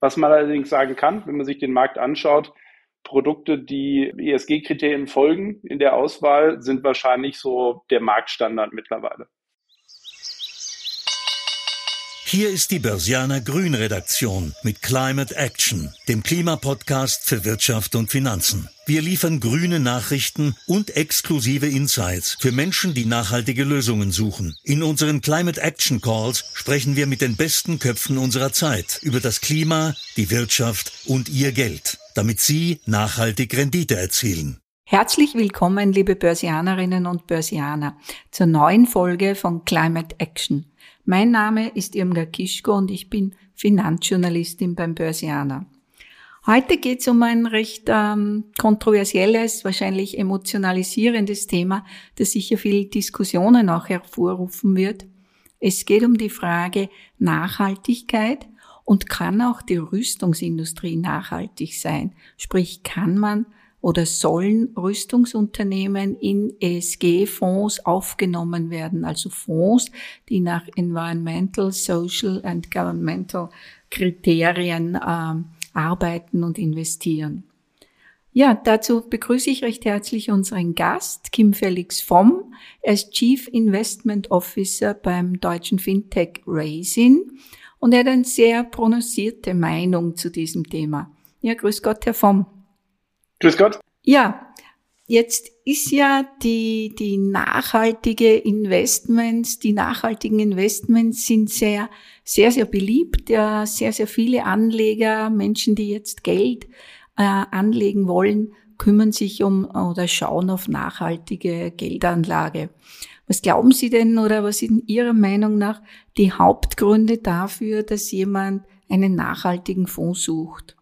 Was man allerdings sagen kann, wenn man sich den Markt anschaut, Produkte, die ESG-Kriterien folgen in der Auswahl, sind wahrscheinlich so der Marktstandard mittlerweile. Hier ist die Börsianer Grün Redaktion mit Climate Action, dem Klimapodcast für Wirtschaft und Finanzen. Wir liefern grüne Nachrichten und exklusive Insights für Menschen, die nachhaltige Lösungen suchen. In unseren Climate Action Calls sprechen wir mit den besten Köpfen unserer Zeit über das Klima, die Wirtschaft und ihr Geld, damit sie nachhaltig Rendite erzielen. Herzlich willkommen, liebe Börsianerinnen und Börsianer, zur neuen Folge von Climate Action. Mein Name ist Irmgard Kischko und ich bin Finanzjournalistin beim Börsianer. Heute geht es um ein recht ähm, kontroversielles, wahrscheinlich emotionalisierendes Thema, das sicher viel Diskussionen auch hervorrufen wird. Es geht um die Frage Nachhaltigkeit und kann auch die Rüstungsindustrie nachhaltig sein? Sprich, kann man oder sollen Rüstungsunternehmen in ESG-Fonds aufgenommen werden, also Fonds, die nach Environmental, Social and Governmental Kriterien äh, arbeiten und investieren. Ja, dazu begrüße ich recht herzlich unseren Gast, Kim Felix Vom. Er ist Chief Investment Officer beim deutschen Fintech Raisin und er hat eine sehr prononcierte Meinung zu diesem Thema. Ja, grüß Gott, Herr Vom. Grüß Gott. Ja, jetzt ist ja die, die nachhaltige Investments, die nachhaltigen Investments sind sehr, sehr, sehr beliebt. Ja, sehr, sehr viele Anleger, Menschen, die jetzt Geld äh, anlegen wollen, kümmern sich um oder schauen auf nachhaltige Geldanlage. Was glauben Sie denn oder was sind Ihrer Meinung nach die Hauptgründe dafür, dass jemand einen nachhaltigen Fonds sucht?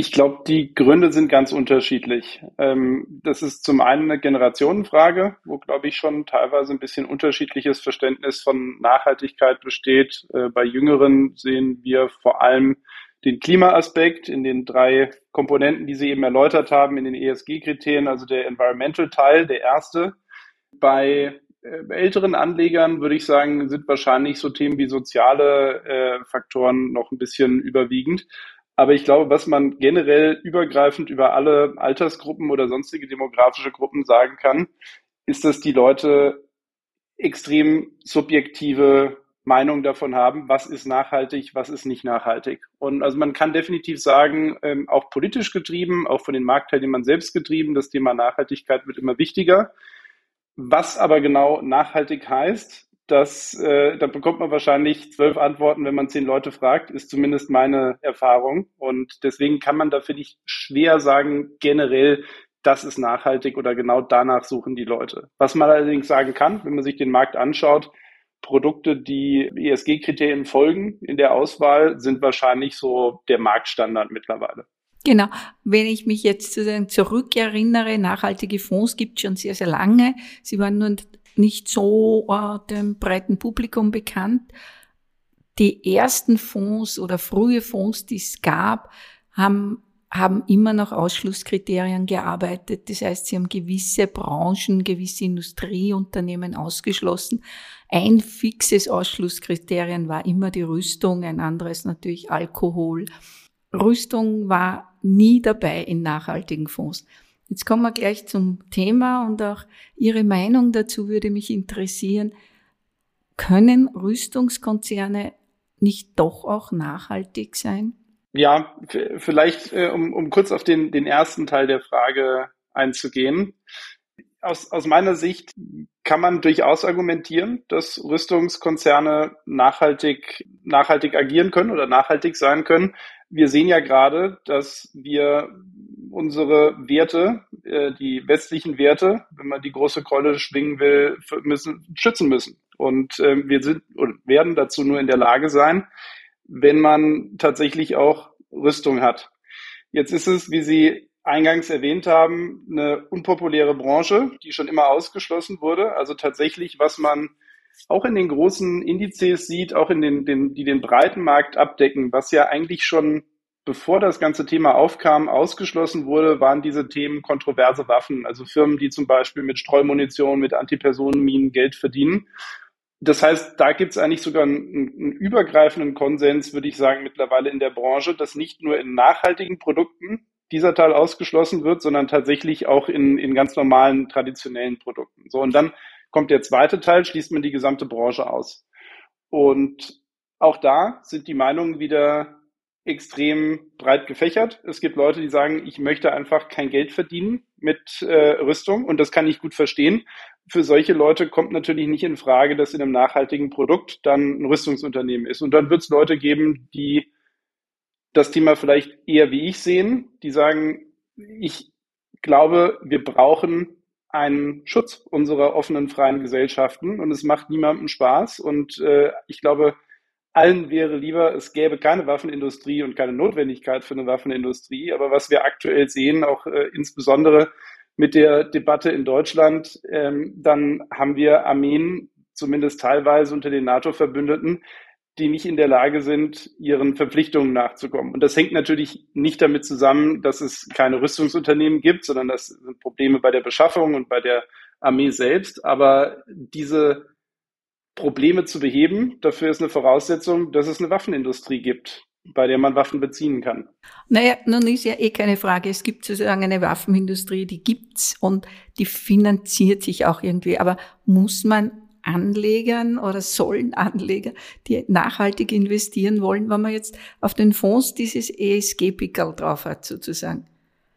Ich glaube, die Gründe sind ganz unterschiedlich. Ähm, das ist zum einen eine Generationenfrage, wo, glaube ich, schon teilweise ein bisschen unterschiedliches Verständnis von Nachhaltigkeit besteht. Äh, bei Jüngeren sehen wir vor allem den Klimaaspekt in den drei Komponenten, die Sie eben erläutert haben, in den ESG-Kriterien, also der Environmental-Teil, der erste. Bei äh, älteren Anlegern würde ich sagen, sind wahrscheinlich so Themen wie soziale äh, Faktoren noch ein bisschen überwiegend. Aber ich glaube, was man generell übergreifend über alle Altersgruppen oder sonstige demografische Gruppen sagen kann, ist, dass die Leute extrem subjektive Meinung davon haben, was ist nachhaltig, was ist nicht nachhaltig. Und also man kann definitiv sagen, ähm, auch politisch getrieben, auch von den Marktteilnehmern selbst getrieben, das Thema Nachhaltigkeit wird immer wichtiger. Was aber genau nachhaltig heißt, das, äh, da bekommt man wahrscheinlich zwölf Antworten, wenn man zehn Leute fragt, ist zumindest meine Erfahrung. Und deswegen kann man da, finde ich, schwer sagen, generell, das ist nachhaltig oder genau danach suchen die Leute. Was man allerdings sagen kann, wenn man sich den Markt anschaut, Produkte, die ESG-Kriterien folgen in der Auswahl, sind wahrscheinlich so der Marktstandard mittlerweile. Genau. Wenn ich mich jetzt zurückerinnere, nachhaltige Fonds gibt es schon sehr, sehr lange. Sie waren nur nicht so äh, dem breiten Publikum bekannt. Die ersten Fonds oder frühe Fonds, die es gab, haben haben immer nach Ausschlusskriterien gearbeitet. Das heißt, sie haben gewisse Branchen, gewisse Industrieunternehmen ausgeschlossen. Ein fixes Ausschlusskriterien war immer die Rüstung, ein anderes natürlich Alkohol. Rüstung war nie dabei in nachhaltigen Fonds. Jetzt kommen wir gleich zum Thema und auch Ihre Meinung dazu würde mich interessieren. Können Rüstungskonzerne nicht doch auch nachhaltig sein? Ja, vielleicht, äh, um, um kurz auf den, den ersten Teil der Frage einzugehen. Aus, aus meiner Sicht kann man durchaus argumentieren, dass Rüstungskonzerne nachhaltig, nachhaltig agieren können oder nachhaltig sein können. Wir sehen ja gerade, dass wir unsere Werte, äh, die westlichen Werte, wenn man die große Keule schwingen will, müssen, schützen müssen. Und äh, wir sind und werden dazu nur in der Lage sein, wenn man tatsächlich auch Rüstung hat. Jetzt ist es, wie Sie eingangs erwähnt haben, eine unpopuläre Branche, die schon immer ausgeschlossen wurde. Also tatsächlich, was man auch in den großen Indizes sieht, auch in den, den die den breiten Markt abdecken, was ja eigentlich schon bevor das ganze Thema aufkam, ausgeschlossen wurde, waren diese Themen kontroverse Waffen. Also Firmen, die zum Beispiel mit Streumunition, mit Antipersonenminen Geld verdienen. Das heißt, da gibt es eigentlich sogar einen, einen, übergreifenden Konsens, würde ich sagen, mittlerweile in der Branche, dass nicht nur in nachhaltigen Produkten dieser Teil ausgeschlossen wird, sondern tatsächlich auch in, in ganz normalen traditionellen Produkten. So, und dann kommt der zweite Teil, schließt man die gesamte Branche aus. Und auch da sind die Meinungen wieder extrem breit gefächert. Es gibt Leute, die sagen, ich möchte einfach kein Geld verdienen mit äh, Rüstung und das kann ich gut verstehen. Für solche Leute kommt natürlich nicht in Frage, dass in einem nachhaltigen Produkt dann ein Rüstungsunternehmen ist. Und dann wird es Leute geben, die das Thema vielleicht eher wie ich sehen, die sagen, ich glaube, wir brauchen einen Schutz unserer offenen, freien Gesellschaften und es macht niemandem Spaß. Und äh, ich glaube, allen wäre lieber, es gäbe keine Waffenindustrie und keine Notwendigkeit für eine Waffenindustrie. Aber was wir aktuell sehen, auch äh, insbesondere mit der Debatte in Deutschland, ähm, dann haben wir Armeen, zumindest teilweise unter den NATO-Verbündeten, die nicht in der Lage sind, ihren Verpflichtungen nachzukommen. Und das hängt natürlich nicht damit zusammen, dass es keine Rüstungsunternehmen gibt, sondern das sind Probleme bei der Beschaffung und bei der Armee selbst. Aber diese Probleme zu beheben, dafür ist eine Voraussetzung, dass es eine Waffenindustrie gibt, bei der man Waffen beziehen kann. Naja, nun ist ja eh keine Frage. Es gibt sozusagen eine Waffenindustrie, die gibt's und die finanziert sich auch irgendwie. Aber muss man Anlegern oder sollen Anleger, die nachhaltig investieren wollen, wenn man jetzt auf den Fonds dieses ESG-Pickel drauf hat, sozusagen.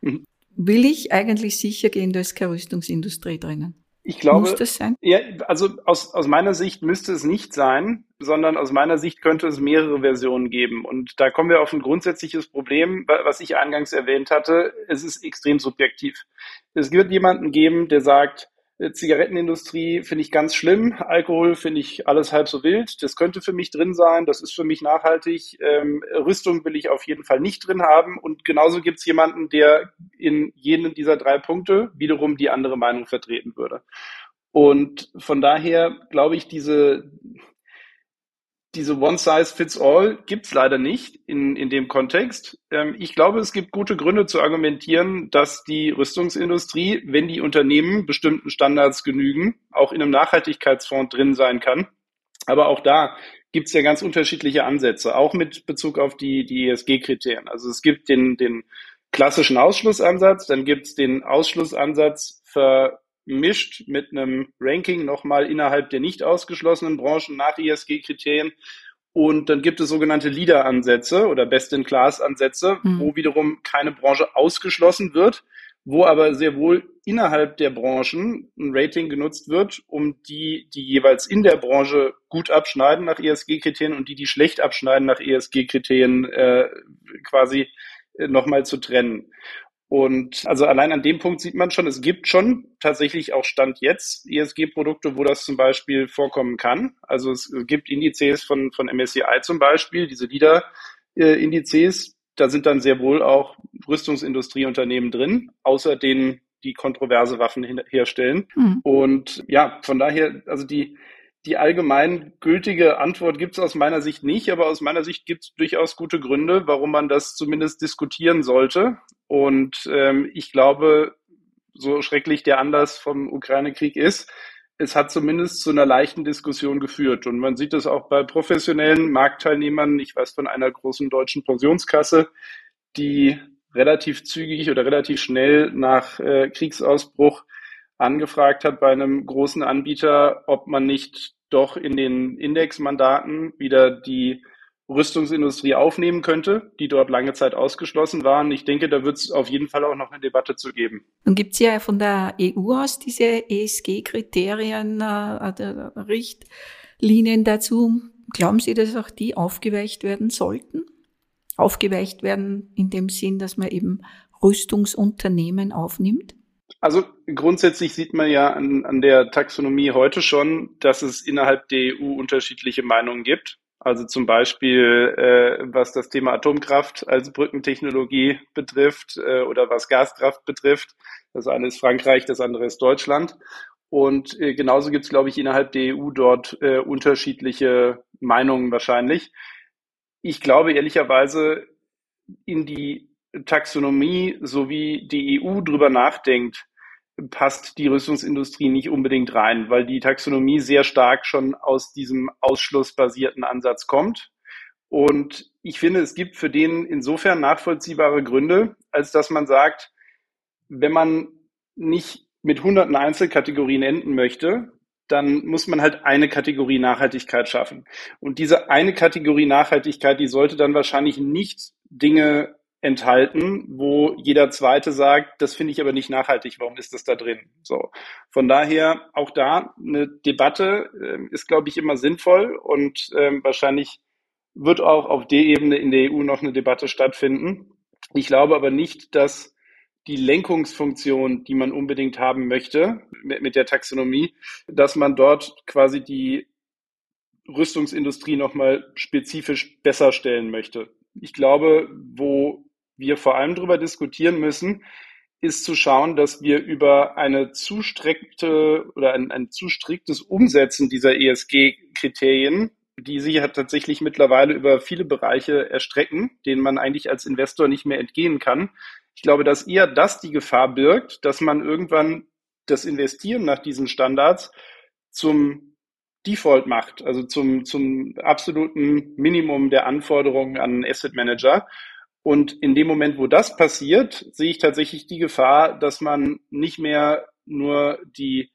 Mhm. Will ich eigentlich sicher gehen, da ist keine Rüstungsindustrie drinnen? Ich glaube, Muss das sein? Ja, also aus, aus meiner Sicht müsste es nicht sein, sondern aus meiner Sicht könnte es mehrere Versionen geben. Und da kommen wir auf ein grundsätzliches Problem, was ich eingangs erwähnt hatte. Es ist extrem subjektiv. Es wird jemanden geben, der sagt, Zigarettenindustrie finde ich ganz schlimm. Alkohol finde ich alles halb so wild. Das könnte für mich drin sein. Das ist für mich nachhaltig. Ähm, Rüstung will ich auf jeden Fall nicht drin haben. Und genauso gibt es jemanden, der in jenen dieser drei Punkte wiederum die andere Meinung vertreten würde. Und von daher glaube ich, diese, diese One-Size-Fits-All gibt's leider nicht in, in dem Kontext. Ähm, ich glaube, es gibt gute Gründe zu argumentieren, dass die Rüstungsindustrie, wenn die Unternehmen bestimmten Standards genügen, auch in einem Nachhaltigkeitsfonds drin sein kann. Aber auch da gibt's ja ganz unterschiedliche Ansätze, auch mit Bezug auf die, die ESG-Kriterien. Also es gibt den, den klassischen Ausschlussansatz, dann gibt's den Ausschlussansatz für mischt mit einem Ranking nochmal innerhalb der nicht ausgeschlossenen Branchen nach ESG-Kriterien. Und dann gibt es sogenannte Leader-Ansätze oder Best-in-Class-Ansätze, mhm. wo wiederum keine Branche ausgeschlossen wird, wo aber sehr wohl innerhalb der Branchen ein Rating genutzt wird, um die, die jeweils in der Branche gut abschneiden nach ESG-Kriterien und die, die schlecht abschneiden nach ESG-Kriterien, äh, quasi äh, nochmal zu trennen. Und also allein an dem Punkt sieht man schon, es gibt schon tatsächlich auch Stand jetzt ESG-Produkte, wo das zum Beispiel vorkommen kann. Also es gibt Indizes von, von MSCI zum Beispiel, diese LIDA-Indizes, da sind dann sehr wohl auch Rüstungsindustrieunternehmen drin, außer denen, die kontroverse Waffen herstellen. Mhm. Und ja, von daher, also die, die allgemein gültige Antwort gibt es aus meiner Sicht nicht, aber aus meiner Sicht gibt es durchaus gute Gründe, warum man das zumindest diskutieren sollte. Und ähm, ich glaube, so schrecklich der Anlass vom Ukraine-Krieg ist, es hat zumindest zu einer leichten Diskussion geführt. Und man sieht es auch bei professionellen Marktteilnehmern. Ich weiß von einer großen deutschen Pensionskasse, die relativ zügig oder relativ schnell nach äh, Kriegsausbruch angefragt hat bei einem großen Anbieter, ob man nicht doch in den Indexmandaten wieder die Rüstungsindustrie aufnehmen könnte, die dort lange Zeit ausgeschlossen waren. Ich denke, da wird es auf jeden Fall auch noch eine Debatte zu geben. Nun gibt es ja von der EU aus diese ESG-Kriterien, äh, Richtlinien dazu. Glauben Sie, dass auch die aufgeweicht werden sollten? Aufgeweicht werden in dem Sinn, dass man eben Rüstungsunternehmen aufnimmt? Also grundsätzlich sieht man ja an, an der Taxonomie heute schon, dass es innerhalb der EU unterschiedliche Meinungen gibt. Also zum Beispiel, äh, was das Thema Atomkraft als Brückentechnologie betrifft äh, oder was Gaskraft betrifft. Das eine ist Frankreich, das andere ist Deutschland. Und äh, genauso gibt es, glaube ich, innerhalb der EU dort äh, unterschiedliche Meinungen wahrscheinlich. Ich glaube ehrlicherweise, in die Taxonomie, so wie die EU drüber nachdenkt, passt die Rüstungsindustrie nicht unbedingt rein, weil die Taxonomie sehr stark schon aus diesem ausschlussbasierten Ansatz kommt. Und ich finde, es gibt für den insofern nachvollziehbare Gründe, als dass man sagt, wenn man nicht mit hunderten Einzelkategorien enden möchte, dann muss man halt eine Kategorie Nachhaltigkeit schaffen. Und diese eine Kategorie Nachhaltigkeit, die sollte dann wahrscheinlich nicht Dinge enthalten, wo jeder Zweite sagt, das finde ich aber nicht nachhaltig, warum ist das da drin? So. Von daher auch da eine Debatte äh, ist, glaube ich, immer sinnvoll und ähm, wahrscheinlich wird auch auf der Ebene in der EU noch eine Debatte stattfinden. Ich glaube aber nicht, dass die Lenkungsfunktion, die man unbedingt haben möchte mit, mit der Taxonomie, dass man dort quasi die Rüstungsindustrie nochmal spezifisch besser stellen möchte. Ich glaube, wo wir vor allem darüber diskutieren müssen, ist zu schauen, dass wir über eine zu strikte oder ein, ein zu striktes Umsetzen dieser ESG-Kriterien, die sich ja tatsächlich mittlerweile über viele Bereiche erstrecken, denen man eigentlich als Investor nicht mehr entgehen kann. Ich glaube, dass eher das die Gefahr birgt, dass man irgendwann das Investieren nach diesen Standards zum Default macht, also zum, zum absoluten Minimum der Anforderungen an Asset Manager und in dem Moment, wo das passiert, sehe ich tatsächlich die Gefahr, dass man nicht mehr nur die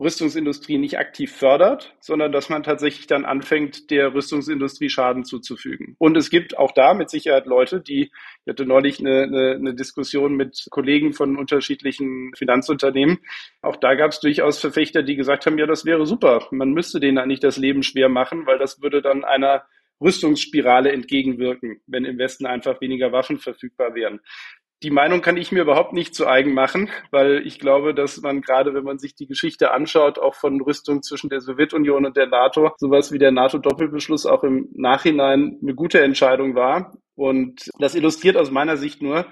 Rüstungsindustrie nicht aktiv fördert, sondern dass man tatsächlich dann anfängt, der Rüstungsindustrie Schaden zuzufügen. Und es gibt auch da mit Sicherheit Leute, die, ich hatte neulich eine, eine, eine Diskussion mit Kollegen von unterschiedlichen Finanzunternehmen. Auch da gab es durchaus Verfechter, die gesagt haben, ja, das wäre super. Man müsste denen eigentlich das Leben schwer machen, weil das würde dann einer Rüstungsspirale entgegenwirken, wenn im Westen einfach weniger Waffen verfügbar wären. Die Meinung kann ich mir überhaupt nicht zu eigen machen, weil ich glaube, dass man gerade, wenn man sich die Geschichte anschaut, auch von Rüstung zwischen der Sowjetunion und der NATO, sowas wie der NATO-Doppelbeschluss auch im Nachhinein eine gute Entscheidung war. Und das illustriert aus meiner Sicht nur,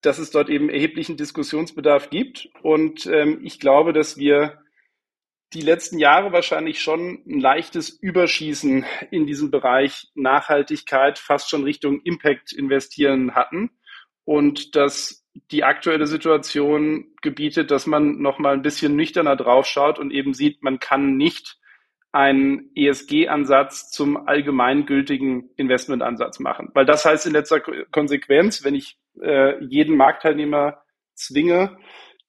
dass es dort eben erheblichen Diskussionsbedarf gibt. Und ähm, ich glaube, dass wir die letzten Jahre wahrscheinlich schon ein leichtes Überschießen in diesem Bereich Nachhaltigkeit, fast schon Richtung Impact investieren hatten und dass die aktuelle Situation gebietet, dass man noch mal ein bisschen nüchterner draufschaut und eben sieht, man kann nicht einen ESG-Ansatz zum allgemeingültigen Investmentansatz machen. Weil das heißt in letzter Konsequenz, wenn ich äh, jeden Marktteilnehmer zwinge,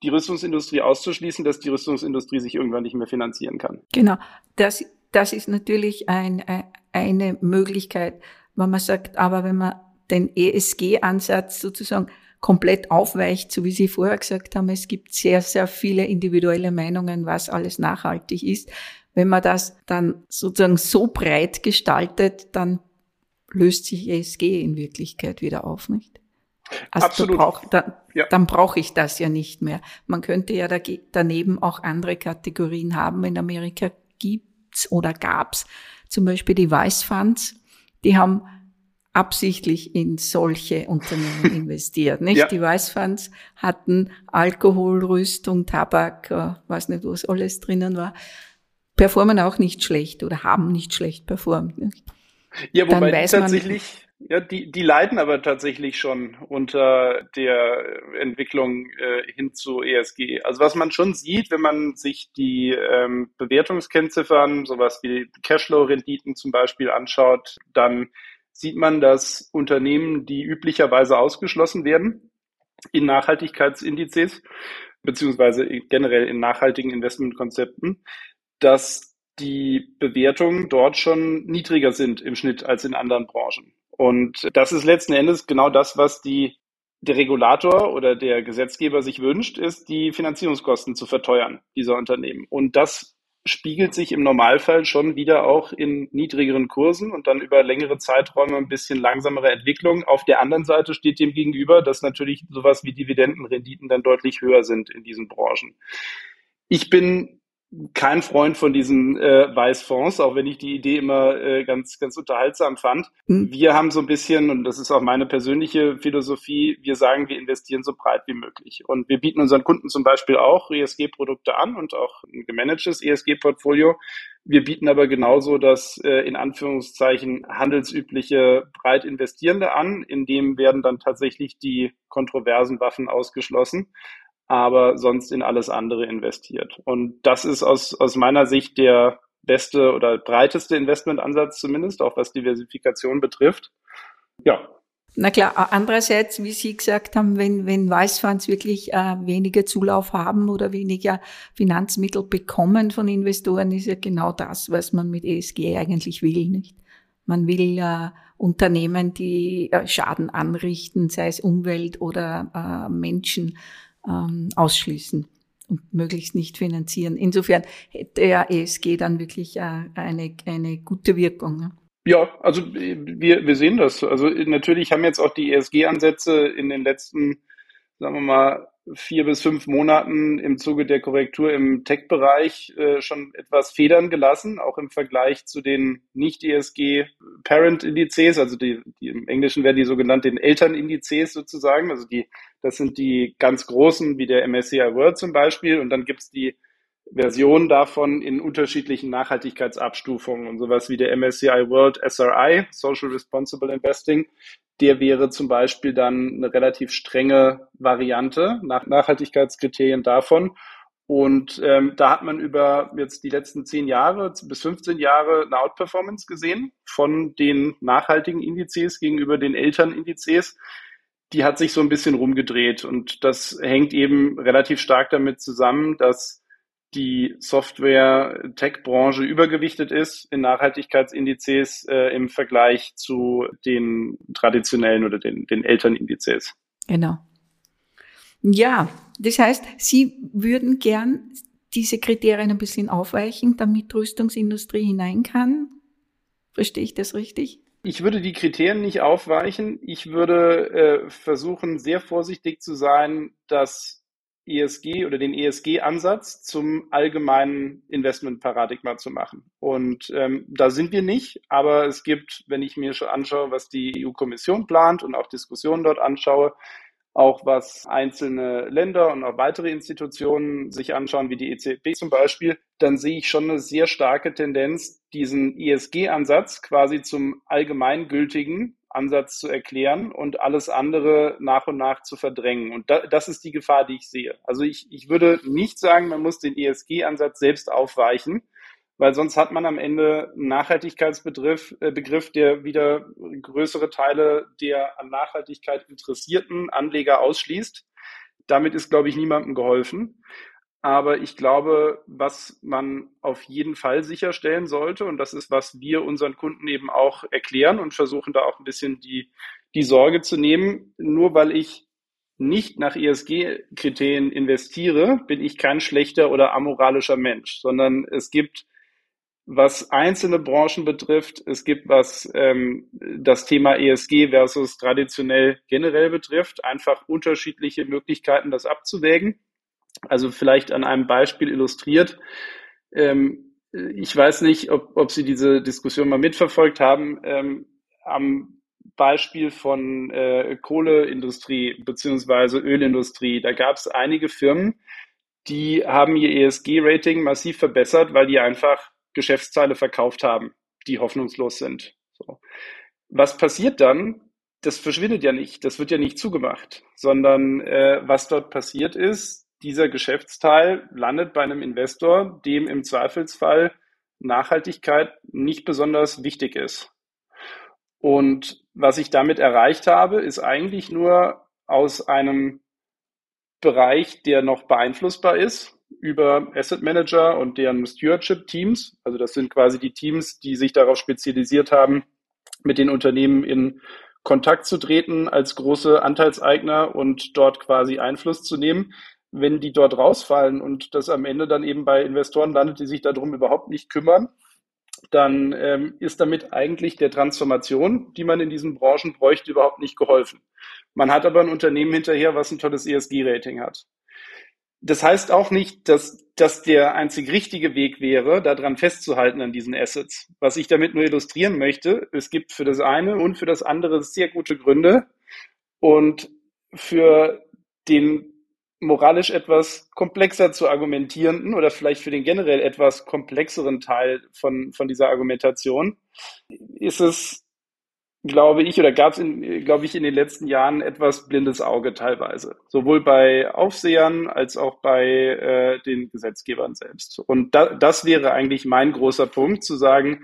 die Rüstungsindustrie auszuschließen, dass die Rüstungsindustrie sich irgendwann nicht mehr finanzieren kann. Genau, das, das ist natürlich ein, eine Möglichkeit, wenn man sagt, aber wenn man den ESG-Ansatz sozusagen komplett aufweicht, so wie Sie vorher gesagt haben, es gibt sehr, sehr viele individuelle Meinungen, was alles nachhaltig ist. Wenn man das dann sozusagen so breit gestaltet, dann löst sich ESG in Wirklichkeit wieder auf, nicht? Also Absolut. Brauch, dann, ja. dann brauche ich das ja nicht mehr. Man könnte ja daneben auch andere Kategorien haben. In Amerika gibt's oder gab's zum Beispiel die Vice Funds. Die haben absichtlich in solche Unternehmen investiert. Nicht? Ja. Die Vice Funds hatten Alkohol, Rüstung, Tabak, äh, weiß nicht, was alles drinnen war, performen auch nicht schlecht oder haben nicht schlecht performt. Nicht? Ja, wobei tatsächlich ja, die, die leiden aber tatsächlich schon unter der Entwicklung äh, hin zu ESG. Also was man schon sieht, wenn man sich die ähm, Bewertungskennziffern, sowas wie Cashflow-Renditen zum Beispiel anschaut, dann sieht man, dass Unternehmen, die üblicherweise ausgeschlossen werden in Nachhaltigkeitsindizes, beziehungsweise generell in nachhaltigen Investmentkonzepten, dass die Bewertungen dort schon niedriger sind im Schnitt als in anderen Branchen. Und das ist letzten Endes genau das, was die, der Regulator oder der Gesetzgeber sich wünscht, ist, die Finanzierungskosten zu verteuern dieser Unternehmen. Und das spiegelt sich im Normalfall schon wieder auch in niedrigeren Kursen und dann über längere Zeiträume ein bisschen langsamere Entwicklung. Auf der anderen Seite steht dem gegenüber, dass natürlich sowas wie Dividendenrenditen dann deutlich höher sind in diesen Branchen. Ich bin kein Freund von diesen äh, Weißfonds, auch wenn ich die Idee immer äh, ganz, ganz unterhaltsam fand. Mhm. Wir haben so ein bisschen, und das ist auch meine persönliche Philosophie, wir sagen, wir investieren so breit wie möglich. Und wir bieten unseren Kunden zum Beispiel auch ESG-Produkte an und auch ein gemanagtes ESG-Portfolio. Wir bieten aber genauso das äh, in Anführungszeichen handelsübliche breit Investierende an. In dem werden dann tatsächlich die kontroversen Waffen ausgeschlossen. Aber sonst in alles andere investiert. Und das ist aus, aus meiner Sicht der beste oder breiteste Investmentansatz zumindest, auch was Diversifikation betrifft. Ja, na klar, andererseits, wie Sie gesagt haben, wenn, wenn Weißfonds wirklich äh, weniger Zulauf haben oder weniger Finanzmittel bekommen von Investoren, ist ja genau das, was man mit ESG eigentlich will, nicht? Man will äh, Unternehmen, die äh, Schaden anrichten, sei es Umwelt oder äh, Menschen, ähm, ausschließen und möglichst nicht finanzieren. Insofern hätte ja ESG dann wirklich äh, eine, eine gute Wirkung. Ne? Ja, also wir, wir sehen das. Also natürlich haben jetzt auch die ESG-Ansätze in den letzten, sagen wir mal, vier bis fünf Monaten im Zuge der Korrektur im Tech-Bereich äh, schon etwas federn gelassen, auch im Vergleich zu den Nicht-ESG-Parent-Indizes, also die, die im Englischen werden die sogenannten Elternindizes sozusagen. Also die, das sind die ganz großen, wie der MSCI World zum Beispiel, und dann gibt's die Versionen davon in unterschiedlichen Nachhaltigkeitsabstufungen und sowas wie der MSCI World SRI, Social Responsible Investing, der wäre zum Beispiel dann eine relativ strenge Variante nach Nachhaltigkeitskriterien davon. Und ähm, da hat man über jetzt die letzten zehn Jahre bis 15 Jahre eine Outperformance gesehen von den nachhaltigen Indizes gegenüber den Elternindizes. Die hat sich so ein bisschen rumgedreht und das hängt eben relativ stark damit zusammen, dass die Software-Tech-Branche übergewichtet ist in Nachhaltigkeitsindizes äh, im Vergleich zu den traditionellen oder den, den Elternindizes. Genau. Ja, das heißt, Sie würden gern diese Kriterien ein bisschen aufweichen, damit Rüstungsindustrie hinein kann. Verstehe ich das richtig? Ich würde die Kriterien nicht aufweichen. Ich würde äh, versuchen, sehr vorsichtig zu sein, dass ESG oder den ESG-Ansatz zum allgemeinen Investmentparadigma zu machen. Und ähm, da sind wir nicht, aber es gibt, wenn ich mir schon anschaue, was die EU-Kommission plant und auch Diskussionen dort anschaue, auch was einzelne Länder und auch weitere Institutionen sich anschauen, wie die EZB zum Beispiel, dann sehe ich schon eine sehr starke Tendenz, diesen ESG-Ansatz quasi zum allgemeingültigen Ansatz zu erklären und alles andere nach und nach zu verdrängen. Und da, das ist die Gefahr, die ich sehe. Also ich, ich würde nicht sagen, man muss den ESG-Ansatz selbst aufweichen, weil sonst hat man am Ende einen Nachhaltigkeitsbegriff, äh, Begriff, der wieder größere Teile der an Nachhaltigkeit interessierten Anleger ausschließt. Damit ist, glaube ich, niemandem geholfen. Aber ich glaube, was man auf jeden Fall sicherstellen sollte, und das ist, was wir unseren Kunden eben auch erklären und versuchen da auch ein bisschen die, die Sorge zu nehmen, nur weil ich nicht nach ESG-Kriterien investiere, bin ich kein schlechter oder amoralischer Mensch, sondern es gibt, was einzelne Branchen betrifft, es gibt, was ähm, das Thema ESG versus traditionell generell betrifft, einfach unterschiedliche Möglichkeiten, das abzuwägen. Also vielleicht an einem Beispiel illustriert. Ähm, ich weiß nicht, ob, ob Sie diese Diskussion mal mitverfolgt haben. Ähm, am Beispiel von äh, Kohleindustrie beziehungsweise Ölindustrie, da gab es einige Firmen, die haben ihr ESG-Rating massiv verbessert, weil die einfach Geschäftsteile verkauft haben, die hoffnungslos sind. So. Was passiert dann? Das verschwindet ja nicht, das wird ja nicht zugemacht, sondern äh, was dort passiert ist, dieser Geschäftsteil landet bei einem Investor, dem im Zweifelsfall Nachhaltigkeit nicht besonders wichtig ist. Und was ich damit erreicht habe, ist eigentlich nur aus einem Bereich, der noch beeinflussbar ist, über Asset Manager und deren Stewardship Teams. Also das sind quasi die Teams, die sich darauf spezialisiert haben, mit den Unternehmen in Kontakt zu treten als große Anteilseigner und dort quasi Einfluss zu nehmen wenn die dort rausfallen und das am Ende dann eben bei Investoren landet, die sich darum überhaupt nicht kümmern, dann ähm, ist damit eigentlich der Transformation, die man in diesen Branchen bräuchte, überhaupt nicht geholfen. Man hat aber ein Unternehmen hinterher, was ein tolles ESG-Rating hat. Das heißt auch nicht, dass das der einzig richtige Weg wäre, daran festzuhalten an diesen Assets. Was ich damit nur illustrieren möchte, es gibt für das eine und für das andere sehr gute Gründe. Und für den moralisch etwas komplexer zu argumentierenden oder vielleicht für den generell etwas komplexeren Teil von, von dieser Argumentation ist es glaube ich, oder gab es, glaube ich, in den letzten Jahren etwas blindes Auge teilweise. Sowohl bei Aufsehern als auch bei äh, den Gesetzgebern selbst. Und da, das wäre eigentlich mein großer Punkt, zu sagen,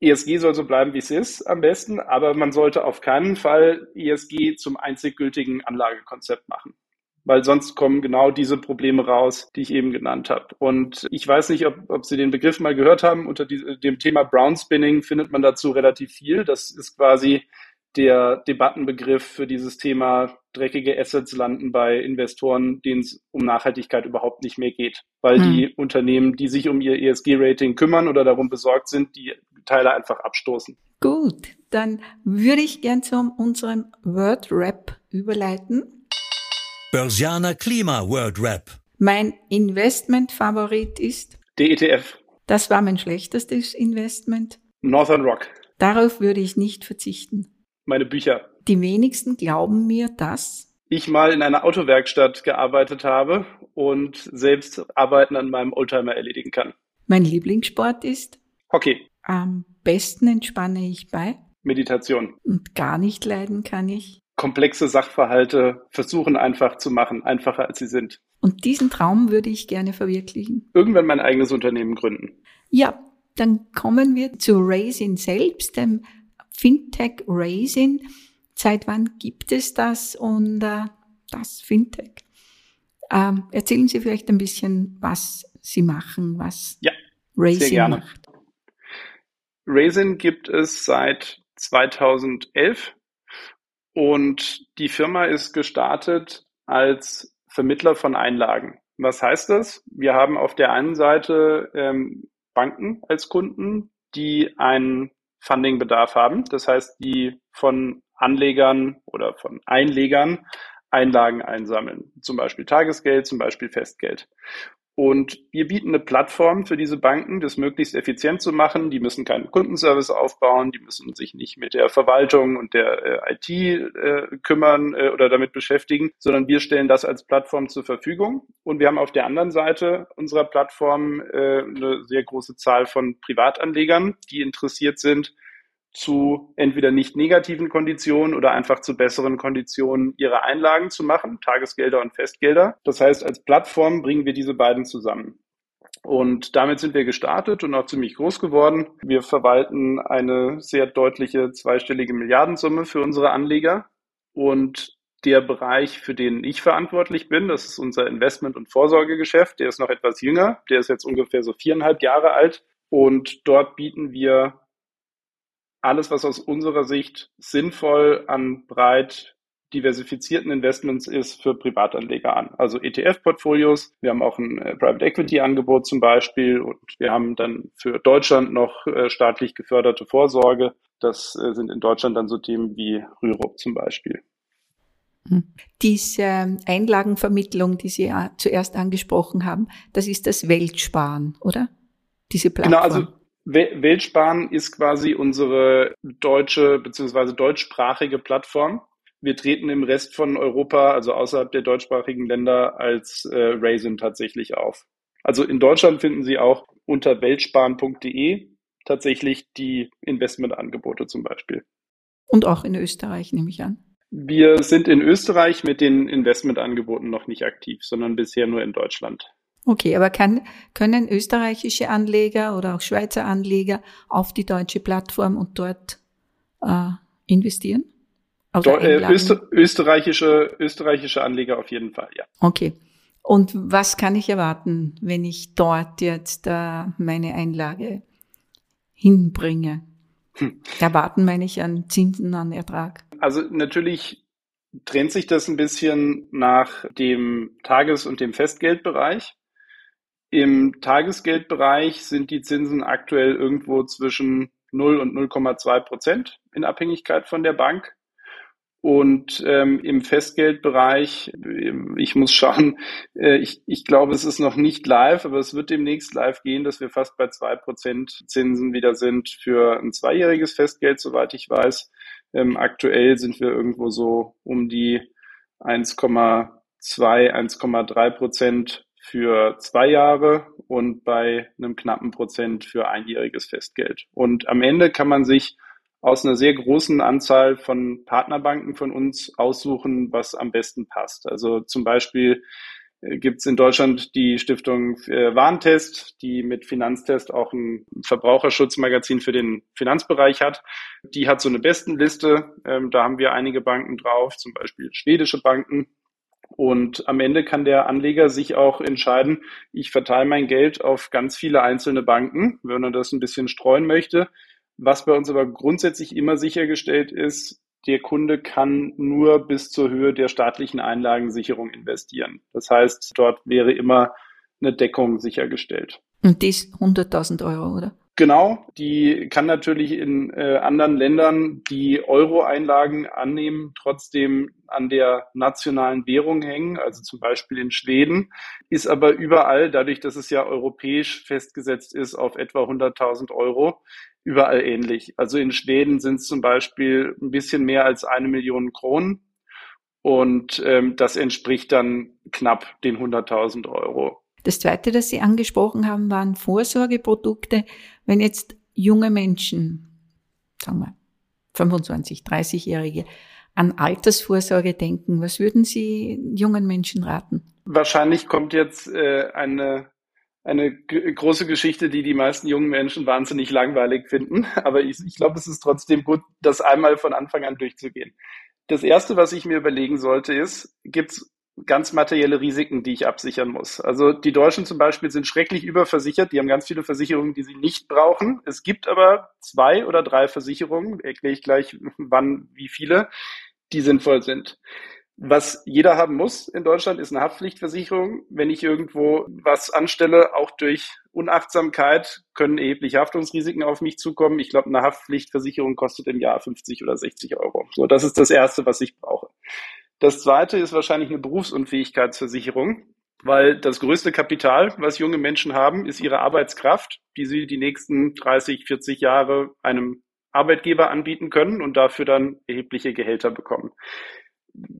ESG soll so bleiben, wie es ist, am besten, aber man sollte auf keinen Fall ESG zum einzig gültigen Anlagekonzept machen weil sonst kommen genau diese Probleme raus, die ich eben genannt habe. Und ich weiß nicht, ob, ob Sie den Begriff mal gehört haben. Unter die, dem Thema Brown Spinning findet man dazu relativ viel. Das ist quasi der Debattenbegriff für dieses Thema dreckige Assets landen bei Investoren, denen es um Nachhaltigkeit überhaupt nicht mehr geht, weil hm. die Unternehmen, die sich um ihr ESG-Rating kümmern oder darum besorgt sind, die Teile einfach abstoßen. Gut, dann würde ich gern zu unserem Word Rap überleiten. Börsianer Klima World Rap. Mein Investment-Favorit ist? DETF. Das war mein schlechtestes Investment. Northern Rock. Darauf würde ich nicht verzichten. Meine Bücher. Die wenigsten glauben mir, dass ich mal in einer Autowerkstatt gearbeitet habe und selbst Arbeiten an meinem Oldtimer erledigen kann. Mein Lieblingssport ist? Hockey. Am besten entspanne ich bei? Meditation. Und gar nicht leiden kann ich? Komplexe Sachverhalte versuchen einfach zu machen, einfacher als sie sind. Und diesen Traum würde ich gerne verwirklichen. Irgendwann mein eigenes Unternehmen gründen. Ja, dann kommen wir zu Raisin selbst, dem Fintech Raisin. Seit wann gibt es das und äh, das Fintech? Ähm, erzählen Sie vielleicht ein bisschen, was Sie machen, was ja, Raisin macht. Raisin gibt es seit 2011 und die Firma ist gestartet als Vermittler von Einlagen. Was heißt das? Wir haben auf der einen Seite ähm, Banken als Kunden, die einen Fundingbedarf haben. Das heißt, die von Anlegern oder von Einlegern Einlagen einsammeln. Zum Beispiel Tagesgeld, zum Beispiel Festgeld. Und wir bieten eine Plattform für diese Banken, das möglichst effizient zu machen. Die müssen keinen Kundenservice aufbauen, die müssen sich nicht mit der Verwaltung und der äh, IT äh, kümmern äh, oder damit beschäftigen, sondern wir stellen das als Plattform zur Verfügung. Und wir haben auf der anderen Seite unserer Plattform äh, eine sehr große Zahl von Privatanlegern, die interessiert sind, zu entweder nicht negativen Konditionen oder einfach zu besseren Konditionen ihre Einlagen zu machen, Tagesgelder und Festgelder. Das heißt, als Plattform bringen wir diese beiden zusammen. Und damit sind wir gestartet und auch ziemlich groß geworden. Wir verwalten eine sehr deutliche zweistellige Milliardensumme für unsere Anleger. Und der Bereich, für den ich verantwortlich bin, das ist unser Investment- und Vorsorgegeschäft. Der ist noch etwas jünger. Der ist jetzt ungefähr so viereinhalb Jahre alt. Und dort bieten wir alles, was aus unserer Sicht sinnvoll an breit diversifizierten Investments ist für Privatanleger an. Also ETF-Portfolios. Wir haben auch ein äh, Private Equity-Angebot zum Beispiel und wir haben dann für Deutschland noch äh, staatlich geförderte Vorsorge. Das äh, sind in Deutschland dann so Themen wie Rürup zum Beispiel. Hm. Diese Einlagenvermittlung, die Sie zuerst angesprochen haben, das ist das Weltsparen, oder? Diese Plattform. Genau, also Weltsparen ist quasi unsere deutsche bzw. deutschsprachige Plattform. Wir treten im Rest von Europa, also außerhalb der deutschsprachigen Länder, als äh, Raisin tatsächlich auf. Also in Deutschland finden Sie auch unter weltsparen.de tatsächlich die Investmentangebote zum Beispiel. Und auch in Österreich, nehme ich an. Wir sind in Österreich mit den Investmentangeboten noch nicht aktiv, sondern bisher nur in Deutschland. Okay, aber kann, können österreichische Anleger oder auch Schweizer Anleger auf die deutsche Plattform und dort äh, investieren? Do, äh, Öster, österreichische, österreichische Anleger auf jeden Fall, ja. Okay. Und was kann ich erwarten, wenn ich dort jetzt äh, meine Einlage hinbringe? Hm. Erwarten meine ich an Zinsen, an Ertrag? Also natürlich trennt sich das ein bisschen nach dem Tages- und dem Festgeldbereich. Im Tagesgeldbereich sind die Zinsen aktuell irgendwo zwischen 0 und 0,2 Prozent in Abhängigkeit von der Bank. Und ähm, im Festgeldbereich, ähm, ich muss schauen, äh, ich, ich glaube, es ist noch nicht live, aber es wird demnächst live gehen, dass wir fast bei zwei Prozent Zinsen wieder sind für ein zweijähriges Festgeld, soweit ich weiß. Ähm, aktuell sind wir irgendwo so um die 1,2, 1,3 Prozent für zwei Jahre und bei einem knappen Prozent für einjähriges Festgeld. Und am Ende kann man sich aus einer sehr großen Anzahl von Partnerbanken von uns aussuchen, was am besten passt. Also zum Beispiel äh, gibt es in Deutschland die Stiftung äh, Warntest, die mit Finanztest auch ein Verbraucherschutzmagazin für den Finanzbereich hat. Die hat so eine Bestenliste. Ähm, da haben wir einige Banken drauf, zum Beispiel schwedische Banken. Und am Ende kann der Anleger sich auch entscheiden, ich verteile mein Geld auf ganz viele einzelne Banken, wenn er das ein bisschen streuen möchte. Was bei uns aber grundsätzlich immer sichergestellt ist, der Kunde kann nur bis zur Höhe der staatlichen Einlagensicherung investieren. Das heißt, dort wäre immer eine Deckung sichergestellt. Und dies 100.000 Euro, oder? Genau, die kann natürlich in äh, anderen Ländern die Euro-Einlagen annehmen, trotzdem an der nationalen Währung hängen, also zum Beispiel in Schweden, ist aber überall, dadurch, dass es ja europäisch festgesetzt ist, auf etwa 100.000 Euro, überall ähnlich. Also in Schweden sind es zum Beispiel ein bisschen mehr als eine Million Kronen und ähm, das entspricht dann knapp den 100.000 Euro. Das Zweite, das Sie angesprochen haben, waren Vorsorgeprodukte. Wenn jetzt junge Menschen, sagen wir 25, 30-Jährige, an Altersvorsorge denken, was würden Sie jungen Menschen raten? Wahrscheinlich kommt jetzt äh, eine eine große Geschichte, die die meisten jungen Menschen wahnsinnig langweilig finden. Aber ich, ich glaube, es ist trotzdem gut, das einmal von Anfang an durchzugehen. Das Erste, was ich mir überlegen sollte, ist, gibt es ganz materielle Risiken, die ich absichern muss. Also die Deutschen zum Beispiel sind schrecklich überversichert. Die haben ganz viele Versicherungen, die sie nicht brauchen. Es gibt aber zwei oder drei Versicherungen, erkläre ich gleich, wann, wie viele, die sinnvoll sind. Was jeder haben muss in Deutschland ist eine Haftpflichtversicherung. Wenn ich irgendwo was anstelle, auch durch Unachtsamkeit, können erhebliche Haftungsrisiken auf mich zukommen. Ich glaube, eine Haftpflichtversicherung kostet im Jahr 50 oder 60 Euro. So, das ist das Erste, was ich brauche. Das zweite ist wahrscheinlich eine Berufsunfähigkeitsversicherung, weil das größte Kapital, was junge Menschen haben, ist ihre Arbeitskraft, die sie die nächsten 30, 40 Jahre einem Arbeitgeber anbieten können und dafür dann erhebliche Gehälter bekommen.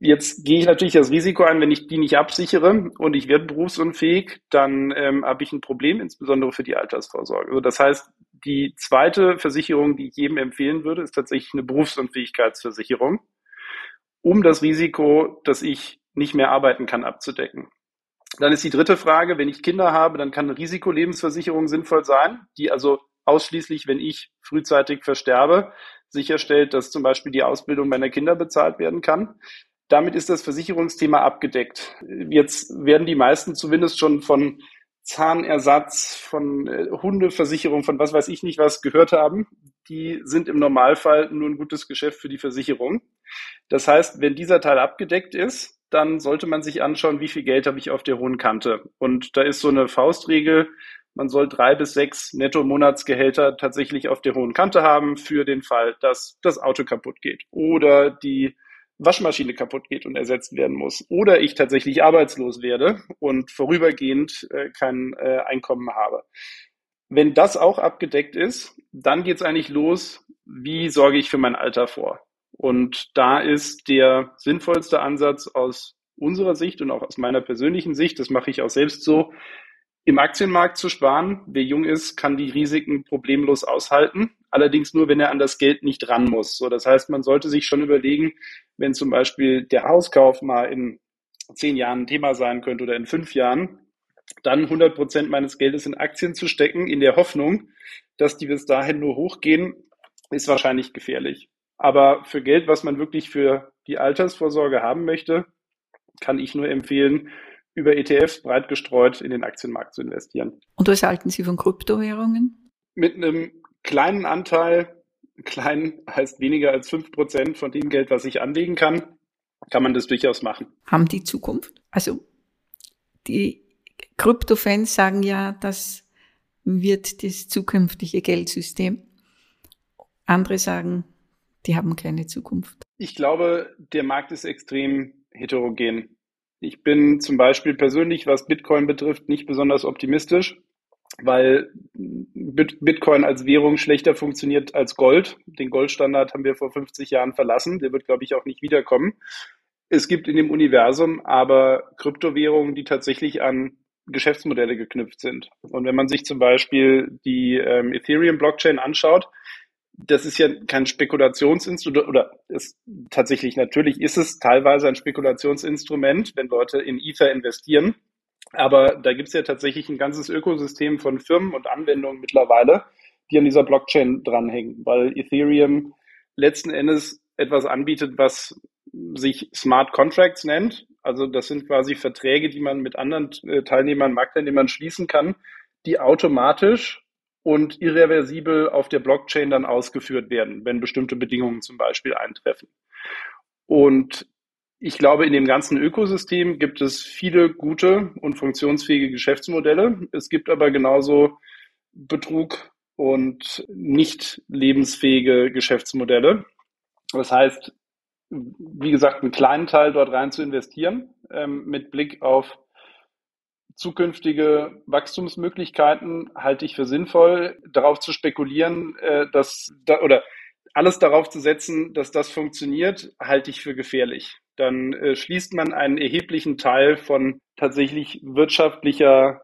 Jetzt gehe ich natürlich das Risiko ein, wenn ich die nicht absichere und ich werde berufsunfähig, dann ähm, habe ich ein Problem, insbesondere für die Altersvorsorge. Also das heißt, die zweite Versicherung, die ich jedem empfehlen würde, ist tatsächlich eine Berufsunfähigkeitsversicherung um das Risiko, dass ich nicht mehr arbeiten kann, abzudecken. Dann ist die dritte Frage, wenn ich Kinder habe, dann kann eine Risikolebensversicherung sinnvoll sein, die also ausschließlich, wenn ich frühzeitig versterbe, sicherstellt, dass zum Beispiel die Ausbildung meiner Kinder bezahlt werden kann. Damit ist das Versicherungsthema abgedeckt. Jetzt werden die meisten zumindest schon von Zahnersatz, von äh, Hundeversicherung, von was weiß ich nicht was gehört haben. Die sind im Normalfall nur ein gutes Geschäft für die Versicherung. Das heißt, wenn dieser Teil abgedeckt ist, dann sollte man sich anschauen, wie viel Geld habe ich auf der hohen Kante. Und da ist so eine Faustregel, man soll drei bis sechs Netto-Monatsgehälter tatsächlich auf der hohen Kante haben für den Fall, dass das Auto kaputt geht oder die Waschmaschine kaputt geht und ersetzt werden muss oder ich tatsächlich arbeitslos werde und vorübergehend äh, kein äh, Einkommen habe. Wenn das auch abgedeckt ist, dann geht es eigentlich los, wie sorge ich für mein Alter vor? Und da ist der sinnvollste Ansatz aus unserer Sicht und auch aus meiner persönlichen Sicht, das mache ich auch selbst so, im Aktienmarkt zu sparen. Wer jung ist, kann die Risiken problemlos aushalten. Allerdings nur, wenn er an das Geld nicht ran muss. So, das heißt, man sollte sich schon überlegen, wenn zum Beispiel der Hauskauf mal in zehn Jahren ein Thema sein könnte oder in fünf Jahren, dann 100 Prozent meines Geldes in Aktien zu stecken, in der Hoffnung, dass die bis dahin nur hochgehen, ist wahrscheinlich gefährlich. Aber für Geld, was man wirklich für die Altersvorsorge haben möchte, kann ich nur empfehlen, über ETFs breit gestreut in den Aktienmarkt zu investieren. Und was halten Sie von Kryptowährungen? Mit einem kleinen Anteil, klein heißt weniger als fünf Prozent von dem Geld, was ich anlegen kann, kann man das durchaus machen. Haben die Zukunft? Also die Kryptofans sagen ja, das wird das zukünftige Geldsystem. Andere sagen, die haben keine Zukunft. Ich glaube, der Markt ist extrem heterogen. Ich bin zum Beispiel persönlich, was Bitcoin betrifft, nicht besonders optimistisch, weil Bitcoin als Währung schlechter funktioniert als Gold. Den Goldstandard haben wir vor 50 Jahren verlassen. Der wird, glaube ich, auch nicht wiederkommen. Es gibt in dem Universum aber Kryptowährungen, die tatsächlich an Geschäftsmodelle geknüpft sind. Und wenn man sich zum Beispiel die ähm, Ethereum-Blockchain anschaut, das ist ja kein Spekulationsinstrument oder ist tatsächlich natürlich ist es teilweise ein Spekulationsinstrument, wenn Leute in Ether investieren. Aber da gibt es ja tatsächlich ein ganzes Ökosystem von Firmen und Anwendungen mittlerweile, die an dieser Blockchain dranhängen, weil Ethereum letzten Endes etwas anbietet, was sich Smart Contracts nennt. Also das sind quasi Verträge, die man mit anderen äh, Teilnehmern, Marktteilnehmern schließen kann, die automatisch und irreversibel auf der Blockchain dann ausgeführt werden, wenn bestimmte Bedingungen zum Beispiel eintreffen. Und ich glaube, in dem ganzen Ökosystem gibt es viele gute und funktionsfähige Geschäftsmodelle. Es gibt aber genauso Betrug und nicht lebensfähige Geschäftsmodelle. Das heißt, wie gesagt, einen kleinen Teil dort rein zu investieren, ähm, mit Blick auf zukünftige Wachstumsmöglichkeiten halte ich für sinnvoll. Darauf zu spekulieren, äh, dass da, oder alles darauf zu setzen, dass das funktioniert, halte ich für gefährlich. Dann äh, schließt man einen erheblichen Teil von tatsächlich wirtschaftlicher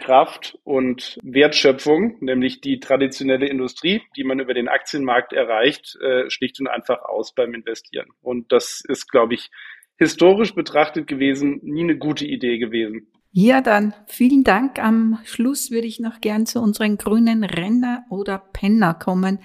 Kraft und Wertschöpfung, nämlich die traditionelle Industrie, die man über den Aktienmarkt erreicht, äh, schlicht und einfach aus beim Investieren. Und das ist, glaube ich, historisch betrachtet gewesen nie eine gute Idee gewesen. Ja, dann vielen Dank. Am Schluss würde ich noch gern zu unseren grünen Renner oder Penner kommen.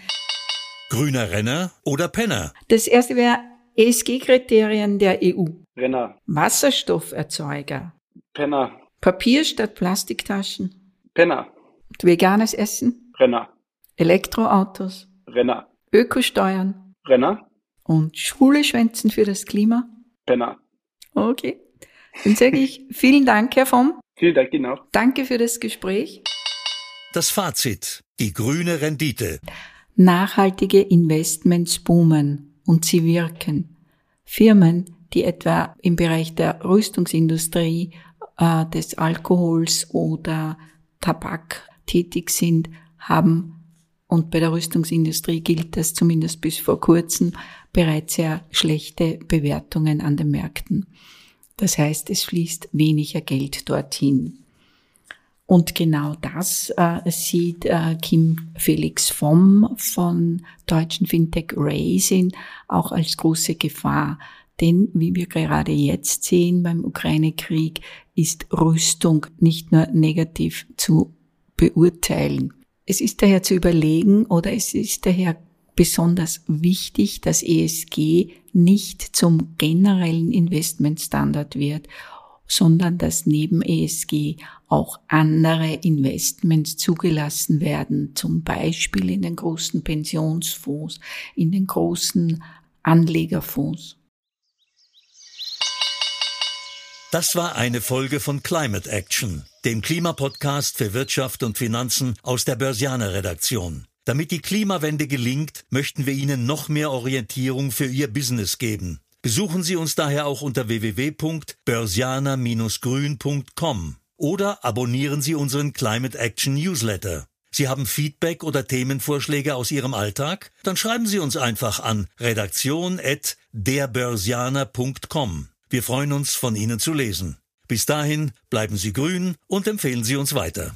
Grüner Renner oder Penner? Das erste wäre ESG-Kriterien der EU. Renner. Wasserstofferzeuger. Penner. Papier statt Plastiktaschen. Penner. Veganes Essen. Renner. Elektroautos. Renner. Ökosteuern. Renner. Und Schule schwänzen für das Klima. Penner. Okay. Dann sage ich vielen Dank, Herr Vom. Vielen Dank Ihnen auch. Danke für das Gespräch. Das Fazit. Die grüne Rendite. Nachhaltige Investments boomen und sie wirken. Firmen, die etwa im Bereich der Rüstungsindustrie, äh, des Alkohols oder Tabak tätig sind, haben und bei der Rüstungsindustrie gilt das zumindest bis vor kurzem bereits sehr schlechte Bewertungen an den Märkten. Das heißt, es fließt weniger Geld dorthin. Und genau das äh, sieht äh, Kim Felix Vom von deutschen Fintech Racing auch als große Gefahr. Denn wie wir gerade jetzt sehen beim Ukraine-Krieg, ist Rüstung nicht nur negativ zu beurteilen. Es ist daher zu überlegen oder es ist daher besonders wichtig, dass ESG nicht zum generellen Investmentstandard wird, sondern dass neben ESG auch andere Investments zugelassen werden, zum Beispiel in den großen Pensionsfonds, in den großen Anlegerfonds. Das war eine Folge von Climate Action, dem Klimapodcast für Wirtschaft und Finanzen aus der Börsianer Redaktion. Damit die Klimawende gelingt, möchten wir Ihnen noch mehr Orientierung für Ihr Business geben. Besuchen Sie uns daher auch unter www.börsianer-grün.com oder abonnieren Sie unseren Climate Action Newsletter. Sie haben Feedback oder Themenvorschläge aus Ihrem Alltag? Dann schreiben Sie uns einfach an redaktion@derbörsianer.com. Wir freuen uns, von Ihnen zu lesen. Bis dahin bleiben Sie grün und empfehlen Sie uns weiter.